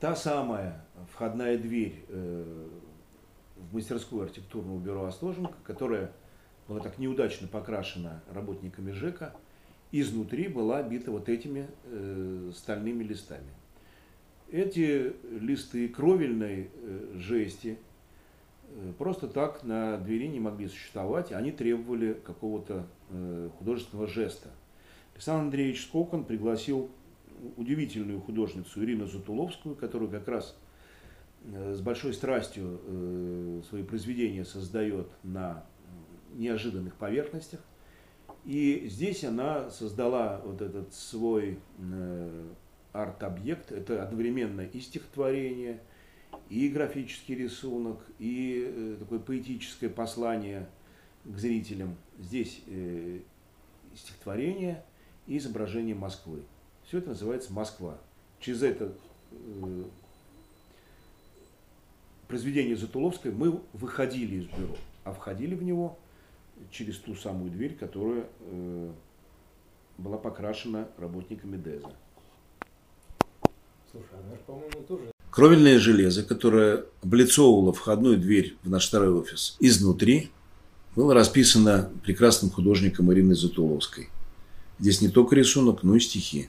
та самая входная дверь э, в мастерскую архитектурного бюро Остоженко, которая была так неудачно покрашена работниками ЖЭКа, изнутри была обита вот этими э, стальными листами. Эти листы кровельной э, жести просто так на двери не могли существовать, они требовали какого-то художественного жеста. Александр Андреевич Скокон пригласил удивительную художницу Ирину Затуловскую, которую как раз э, с большой страстью э, свои произведения создает на неожиданных поверхностях. И здесь она создала вот этот свой э, арт-объект. Это одновременно и стихотворение, и графический рисунок, и такое поэтическое послание к зрителям. Здесь стихотворение и изображение Москвы. Все это называется Москва. Через это э, произведение Затуловской мы выходили из бюро, а входили в него через ту самую дверь, которая э, была покрашена работниками ДЭЗа. Слушай, она же, по-моему, тоже... Кровельное железо, которое облицовывало входную дверь в наш второй офис изнутри, было расписано прекрасным художником Ириной Затуловской. Здесь не только рисунок, но и стихи.